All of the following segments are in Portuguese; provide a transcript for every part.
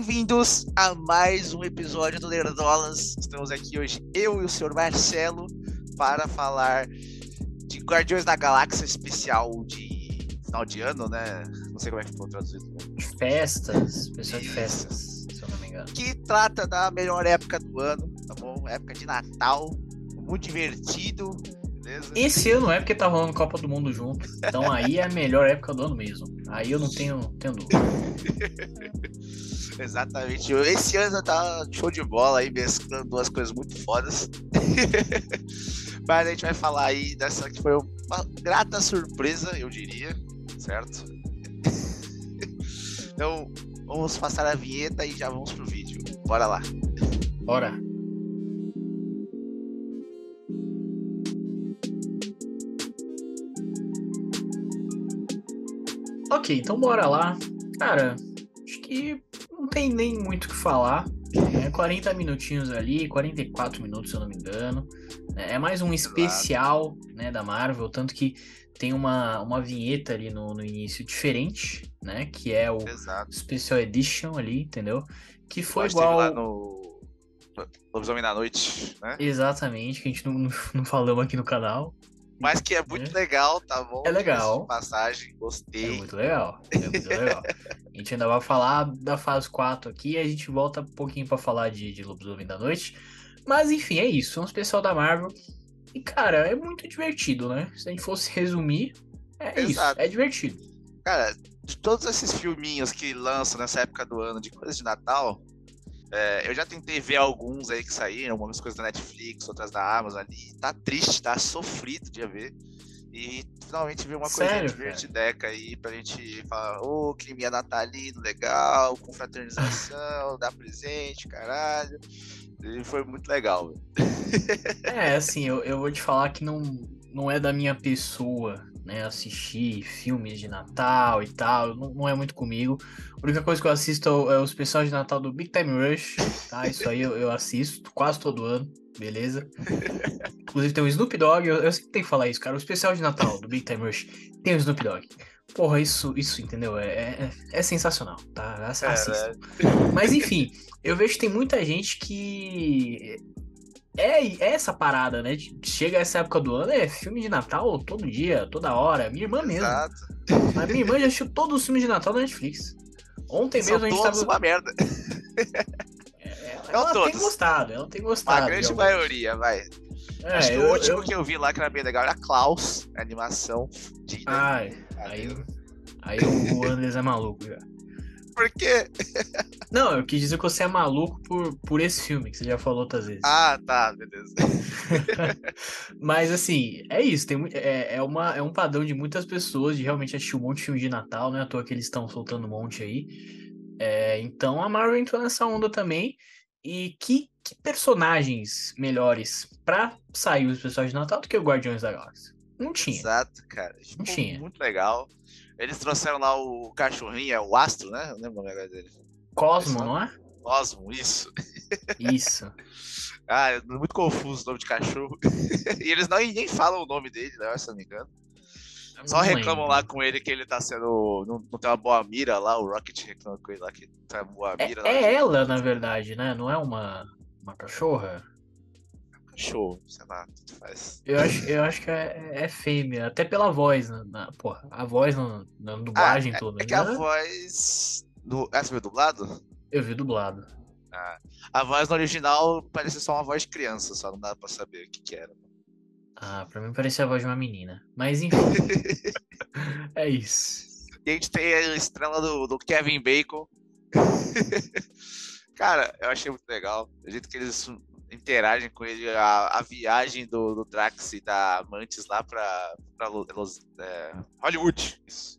Bem-vindos a mais um episódio do Nerdolas. Estamos aqui hoje, eu e o senhor Marcelo, para falar de Guardiões da Galáxia especial de final de ano, né? Não sei como é que ficou traduzido. Né? Festas, especial de festas, se eu não me engano. Que trata da melhor época do ano, tá bom? Época de Natal, muito divertido, beleza? Esse ano é porque tá rolando Copa do Mundo junto. Então aí é a melhor época do ano mesmo. Aí eu não tenho, tenho dúvida. Exatamente. Esse ano tá show de bola aí, mesclando duas coisas muito fodas. Mas a gente vai falar aí dessa que foi uma grata surpresa, eu diria, certo? então, vamos passar a vinheta e já vamos pro vídeo. Bora lá. Bora. Ok, então bora lá. Cara, acho que não tem nem muito o que falar. É 40 minutinhos ali, 44 minutos, se eu não me engano. É mais um especial né, da Marvel, tanto que tem uma, uma vinheta ali no, no início diferente, né? Que é o Exato. Special Edition ali, entendeu? Que foi Nós igual. lá no Lobisomem da Noite, né? Exatamente, que a gente não, não, não falamos aqui no canal. Mas que é muito legal, tá bom? É legal. Diga-se de Passagem, É gostei. muito legal. É muito legal. A gente ainda vai falar da fase 4 aqui e a gente volta um pouquinho pra falar de, de Lobisomem da Noite. Mas enfim, é isso. É um especial da Marvel. E, cara, é muito divertido, né? Se a gente fosse resumir, é Exato. isso. É divertido. Cara, de todos esses filminhos que lançam nessa época do ano de coisas de Natal, é, eu já tentei ver alguns aí que saíram, algumas coisas da Netflix, outras da Amazon ali. Tá triste, tá sofrido de ver. E finalmente ver uma coisa Sério, divertideca aí pra gente falar, ô, clima natalino, legal, com fraternização, dar presente, caralho. E foi muito legal, velho. É, assim, eu, eu vou te falar que não, não é da minha pessoa, né? Assistir filmes de Natal e tal. Não, não é muito comigo. A única coisa que eu assisto é o- é os especiais de Natal do Big Time Rush, tá? Isso aí eu, eu assisto quase todo ano, beleza? Inclusive tem o Snoop Dogg, eu, eu sempre tenho que falar isso, cara. O especial de Natal do Big Time Rush tem o Snoop Dogg. Porra, isso, isso entendeu? É, é, é sensacional, tá? Ass- Assista. Mas enfim, eu vejo que tem muita gente que. É, é essa parada, né? Chega essa época do ano, é filme de Natal todo dia, toda hora. Minha irmã mesmo. Exato. Mas minha irmã já assistiu todos os filmes de Natal da Netflix. Ontem São mesmo a gente todos tava. uma merda. Ela, Não ela todos. tem gostado, ela tem A gostado. de grande maioria, vai. É, Acho que eu- o último eu- que eu vi lá que era bem legal era Klaus, a animação. De, Ai, aí, aí o o Andres é maluco já. Por quê? Não, eu quis dizer que você é maluco por, por esse filme, que você já falou outras vezes. Ah, tá, beleza. Mas assim, é isso. Tem, é, é, uma, é um padrão de muitas pessoas de realmente assistir um monte de filme de Natal, né? À toa que eles estão soltando um monte aí. É, então a Marvel entrou nessa onda também. E que, que personagens melhores pra sair os pessoais de Natal do que o Guardiões da Galáxia? Não tinha. Exato, cara. Ficou tinha. muito legal. Eles trouxeram lá o cachorrinho, é o Astro, né? Eu lembro o nome dele. Cosmo, não é? Cosmo, isso. Isso. Ah, é muito confuso o nome de cachorro. e eles não, nem falam o nome dele, né? Se não me engano. Só Não reclamam lembro. lá com ele que ele tá sendo. Não, não tem uma boa mira lá, o Rocket reclama com ele lá que uma boa mira. É, lá, é ela, na verdade, né? Não é uma, uma cachorra? Cachorro, sei lá, tudo faz. Eu acho, eu acho que é, é fêmea, até pela voz, na, na- porra, a voz na, na dublagem Ah, é- toda. É que a né? voz. Do... Ah, você viu dublado? Eu vi dublado. A voz no original parecia só uma voz de criança, só não dá pra saber o que, que era. Ah, pra mim parecia a voz de uma menina. Mas enfim. é isso. E a gente tem a estrela do, do Kevin Bacon. Cara, eu achei muito legal. O jeito que eles interagem com ele, a, a viagem do, do Drax e da Mantis lá pra, pra Lo- Los- é, Hollywood. Isso.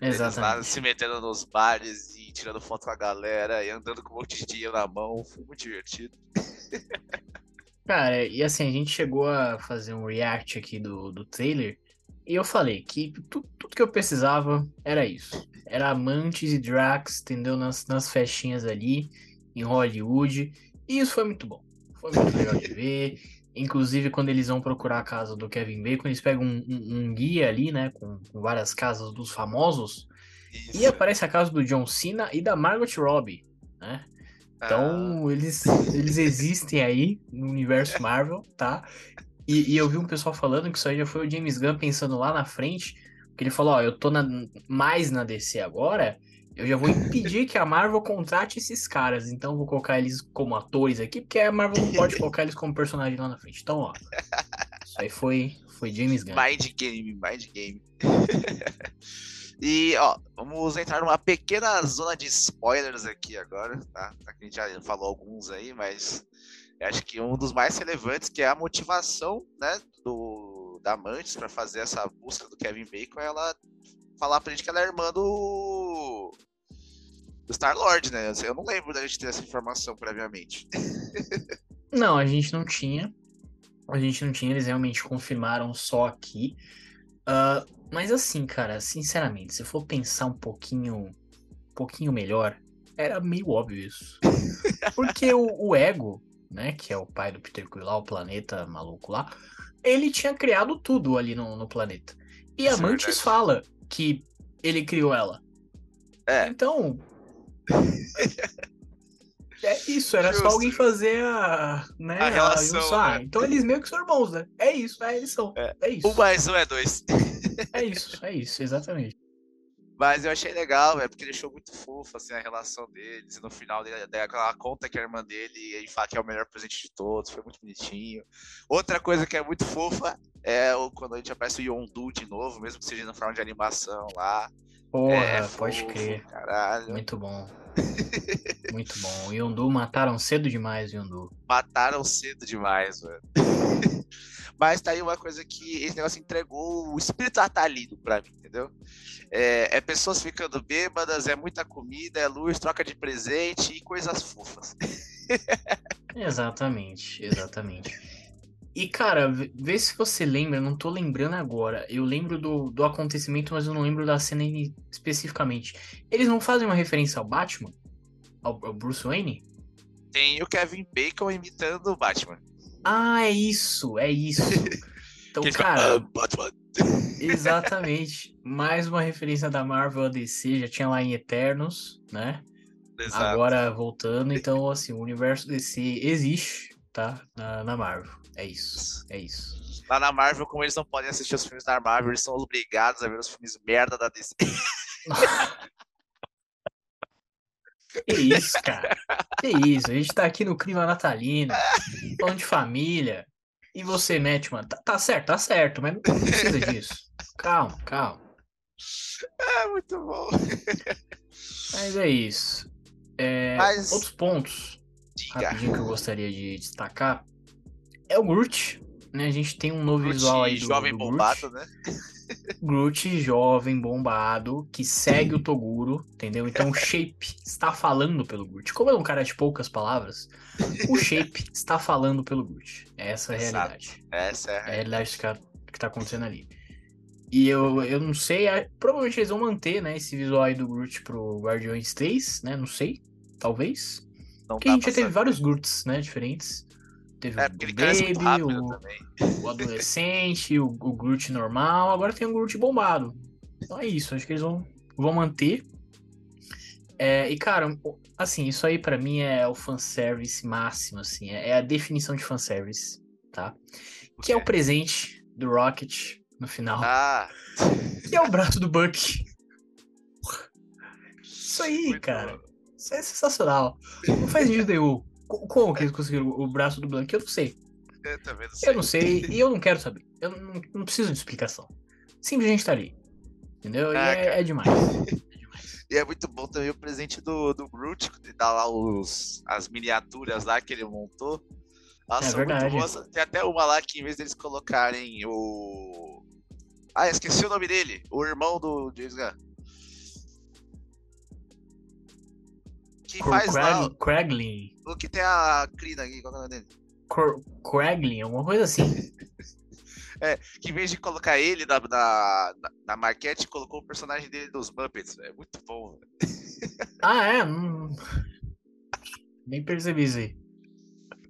Eles lá Exatamente. se metendo nos bares e tirando foto com a galera e andando com um monte de dinheiro na mão. Foi muito divertido. Cara, e assim, a gente chegou a fazer um react aqui do, do trailer. E eu falei que tu- tudo que eu precisava era isso. Era amantes e Drax, entendeu? Nas, nas festinhas ali, em Hollywood. E isso foi muito bom. Foi muito legal de ver. Inclusive, quando eles vão procurar a casa do Kevin Bacon, eles pegam um, um- um guia ali, né? Com, com várias casas dos famosos. E Isso. aparece a casa do John Cena e da Margot Robbie. né? Então, ah. eles, eles existem aí no universo Marvel, tá? E, e, eu vi um pessoal falando que isso aí já foi o James Gunn pensando lá na frente, que ele falou, ó, eu tô na, mais na DC agora, eu já vou impedir que a Marvel contrate esses caras, então vou colocar eles como atores aqui, porque a Marvel não pode colocar eles como personagem lá na frente. Então, ó, isso aí foi, foi James Gunn. Mind game, mind game. E, ó, vamos entrar numa pequena zona de spoilers aqui agora, tá? A gente já falou alguns aí, mas acho que um dos mais relevantes, que é a motivação, né, do, da Mantis para fazer essa busca do Kevin Bacon, ela falar pra gente que ela é irmã do, do Star-Lord, né? Eu não lembro da gente ter essa informação previamente. não, a gente não tinha. A gente não tinha, eles realmente confirmaram só aqui. Uh, mas assim, cara, sinceramente, se for pensar um pouquinho, um pouquinho melhor, era meio óbvio isso. Porque o, o, Ego, né, que é o pai do Peter Quill lá, o planeta maluco lá, ele tinha criado tudo ali no, no planeta. E a Mantis fala que ele criou ela. É. Então. é isso, era Justo. só alguém fazer a. Né, a relação. A, né? Então eles meio que são irmãos, né? É isso, é, eles são. É, é isso. Um mais um é dois. É isso, é isso, exatamente. Mas eu achei legal, é porque deixou muito fofo assim, a relação deles. E no final dele, ela conta que a irmã dele e fala que é o melhor presente de todos. Foi muito bonitinho. Outra coisa que é muito fofa é quando a gente aparece o Yondu de novo, mesmo que seja no forma de animação lá. Porra, é pode crer. Caralho. Muito bom. Muito bom. O Yondu mataram cedo demais, Yondu. Mataram cedo demais, mano. Mas tá aí uma coisa que esse negócio entregou o espírito natalino pra mim, entendeu? É, é, pessoas ficando bêbadas, é muita comida, é luz, troca de presente e coisas fofas. exatamente, exatamente. E, cara, vê se você lembra, não tô lembrando agora. Eu lembro do, do acontecimento, mas eu não lembro da cena especificamente. Eles não fazem uma referência ao Batman? Ao, ao Bruce Wayne? Tem o Kevin Bacon imitando o Batman. Ah, é isso, é isso. Então, cara. Ah, exatamente. Mais uma referência da Marvel a DC, já tinha lá em Eternos, né? Exato. Agora voltando, então, assim, o universo DC existe, tá? Na, na Marvel. É isso, é isso. Lá na Marvel, como eles não podem assistir os filmes da Marvel, eles são obrigados a ver os filmes merda da DC. Que isso, cara. Que isso. A gente tá aqui no clima natalino, falando de família. E você mete, mano. Tá, tá certo, tá certo, mas não precisa disso. Calma, calma. É muito bom. Mas é isso. É, mas... Outros pontos Diga. rapidinho que eu gostaria de destacar é o Groot. Né? A gente tem um novo Groot visual aí do, jovem do bombado, Groot. né? Groot jovem, bombado, que segue o Toguro, entendeu? Então o Shape está falando pelo Groot. Como é um cara de poucas palavras, o Shape está falando pelo Groot. Essa é a realidade. Essa é a realidade que está, que tá acontecendo ali. E eu, eu não sei, provavelmente eles vão manter, né, esse visual aí do Groot pro Guardiões 3, né? Não sei, talvez. Não Porque a gente já teve vários Groots, né, diferentes. Teve é, o Baby, o, o, adolescente, o, o Groot normal, agora tem o Groot bombado. Então é isso, acho que eles vão, vão manter. É, e cara, assim, isso aí para mim é o fanservice máximo, assim, é, é a definição de fanservice, tá? Que é o presente do Rocket no final. Ah! Que é o braço do Buck. Isso aí, Muito cara. Bom. Isso é sensacional. Não faz sentido nenhum. Como que eles conseguiram o braço do Blank? Eu não sei. Eu também não sei. Eu não sei e eu não quero saber. Eu não, não preciso de explicação. Simplesmente tá ali. Entendeu? Ah, é, é, demais. é, demais. E é muito bom também o presente do, do Groot, que dá lá os, as miniaturas lá que ele montou. Elas é verdade. muito boas. Tem até uma lá que em vez deles colocarem o. Ah, esqueci o nome dele. O irmão do James Gunn. Que faz Craig, lá. Craiglin. O que tem a Crina aqui, qual é o nome dele? Craiglin, alguma coisa assim. é, que em vez de colocar ele na, na, na maquete, colocou o personagem dele dos Muppets. É muito bom. ah, é? Hum... Nem percebi isso aí.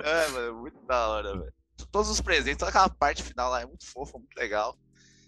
É, mano, muito da hora, velho. Todos os presentes, toda aquela parte final lá é muito fofa, muito legal.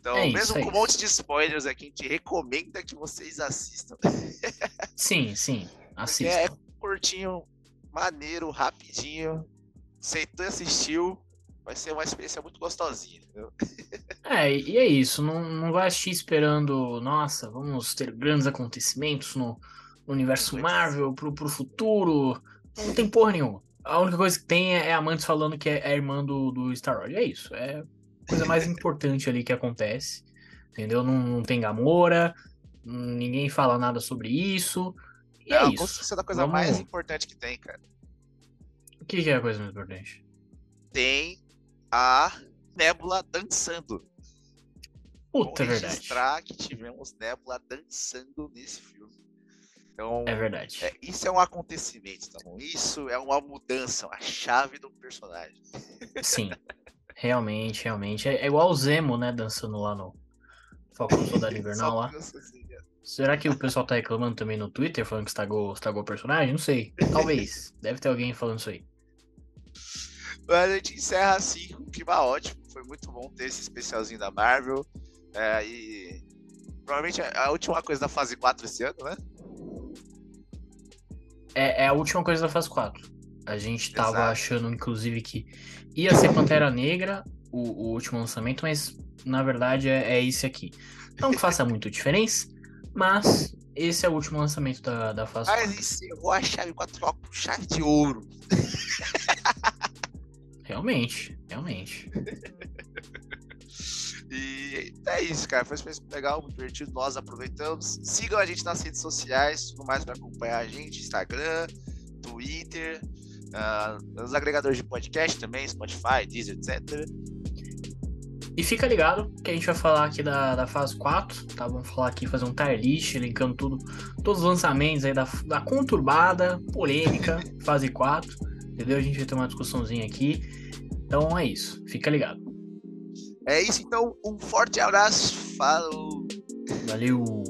Então, é mesmo com é um monte de spoilers aqui, a gente recomenda que vocês assistam. sim, sim. Assista. É, curtinho, maneiro, rapidinho. Sentou e assistiu. Vai ser uma experiência muito gostosinha, entendeu? É, e é isso. Não, não vai assistir esperando, nossa, vamos ter grandes acontecimentos no, universo Marvel pro, pro futuro. Não tem porra nenhuma. A única coisa que tem é, é a Mantis falando que é, é a irmã do, do Star-Lord. É isso. É a coisa mais importante ali que acontece. Entendeu? Não, não tem Gamora, ninguém fala nada sobre isso. E é, é isso. Isso é a coisa Vamos... mais importante que tem, cara. O que, que é a coisa mais importante? Tem a Nebula dançando. Puta, é verdade. registrar que tivemos Nebula dançando nesse filme. Então, é verdade. É, isso é um acontecimento, tá bom? Isso é uma mudança, uma chave do personagem. Sim. Realmente, realmente. É, é igual o Zemo, né? Dançando lá no Falcão Soldado Invernal lá. Será que o pessoal tá reclamando também no Twitter, falando que estragou, estragou o personagem? Não sei. Talvez. Deve ter alguém falando isso aí. Mas a gente encerra assim, com um clima ótimo. Foi muito bom ter esse especialzinho da Marvel. É, e provavelmente é a última coisa da fase 4 esse ano, né? É, é a última coisa da fase 4. A gente tava Exato. achando, inclusive, que ia ser Pantera Negra, o, o último lançamento, mas na verdade é, é esse aqui. Não que faça muito diferença, mas esse é o último lançamento da, da fase Mas 4. encerrou a chave 4 com chave de ouro. Realmente, realmente. E é isso, cara. Foi uma experiência legal, muito divertido. Nós aproveitamos. Sigam a gente nas redes sociais, tudo mais para acompanhar a gente: Instagram, Twitter, uh, nos agregadores de podcast também, Spotify, Deezer, etc. E fica ligado que a gente vai falar aqui da, da fase 4, tá? Vamos falar aqui, fazer um tier list, linkando tudo, todos os lançamentos aí da, da conturbada, polêmica, fase 4, entendeu? A gente vai ter uma discussãozinha aqui. Então é isso, fica ligado. É isso, então. Um forte abraço. Falou. Valeu.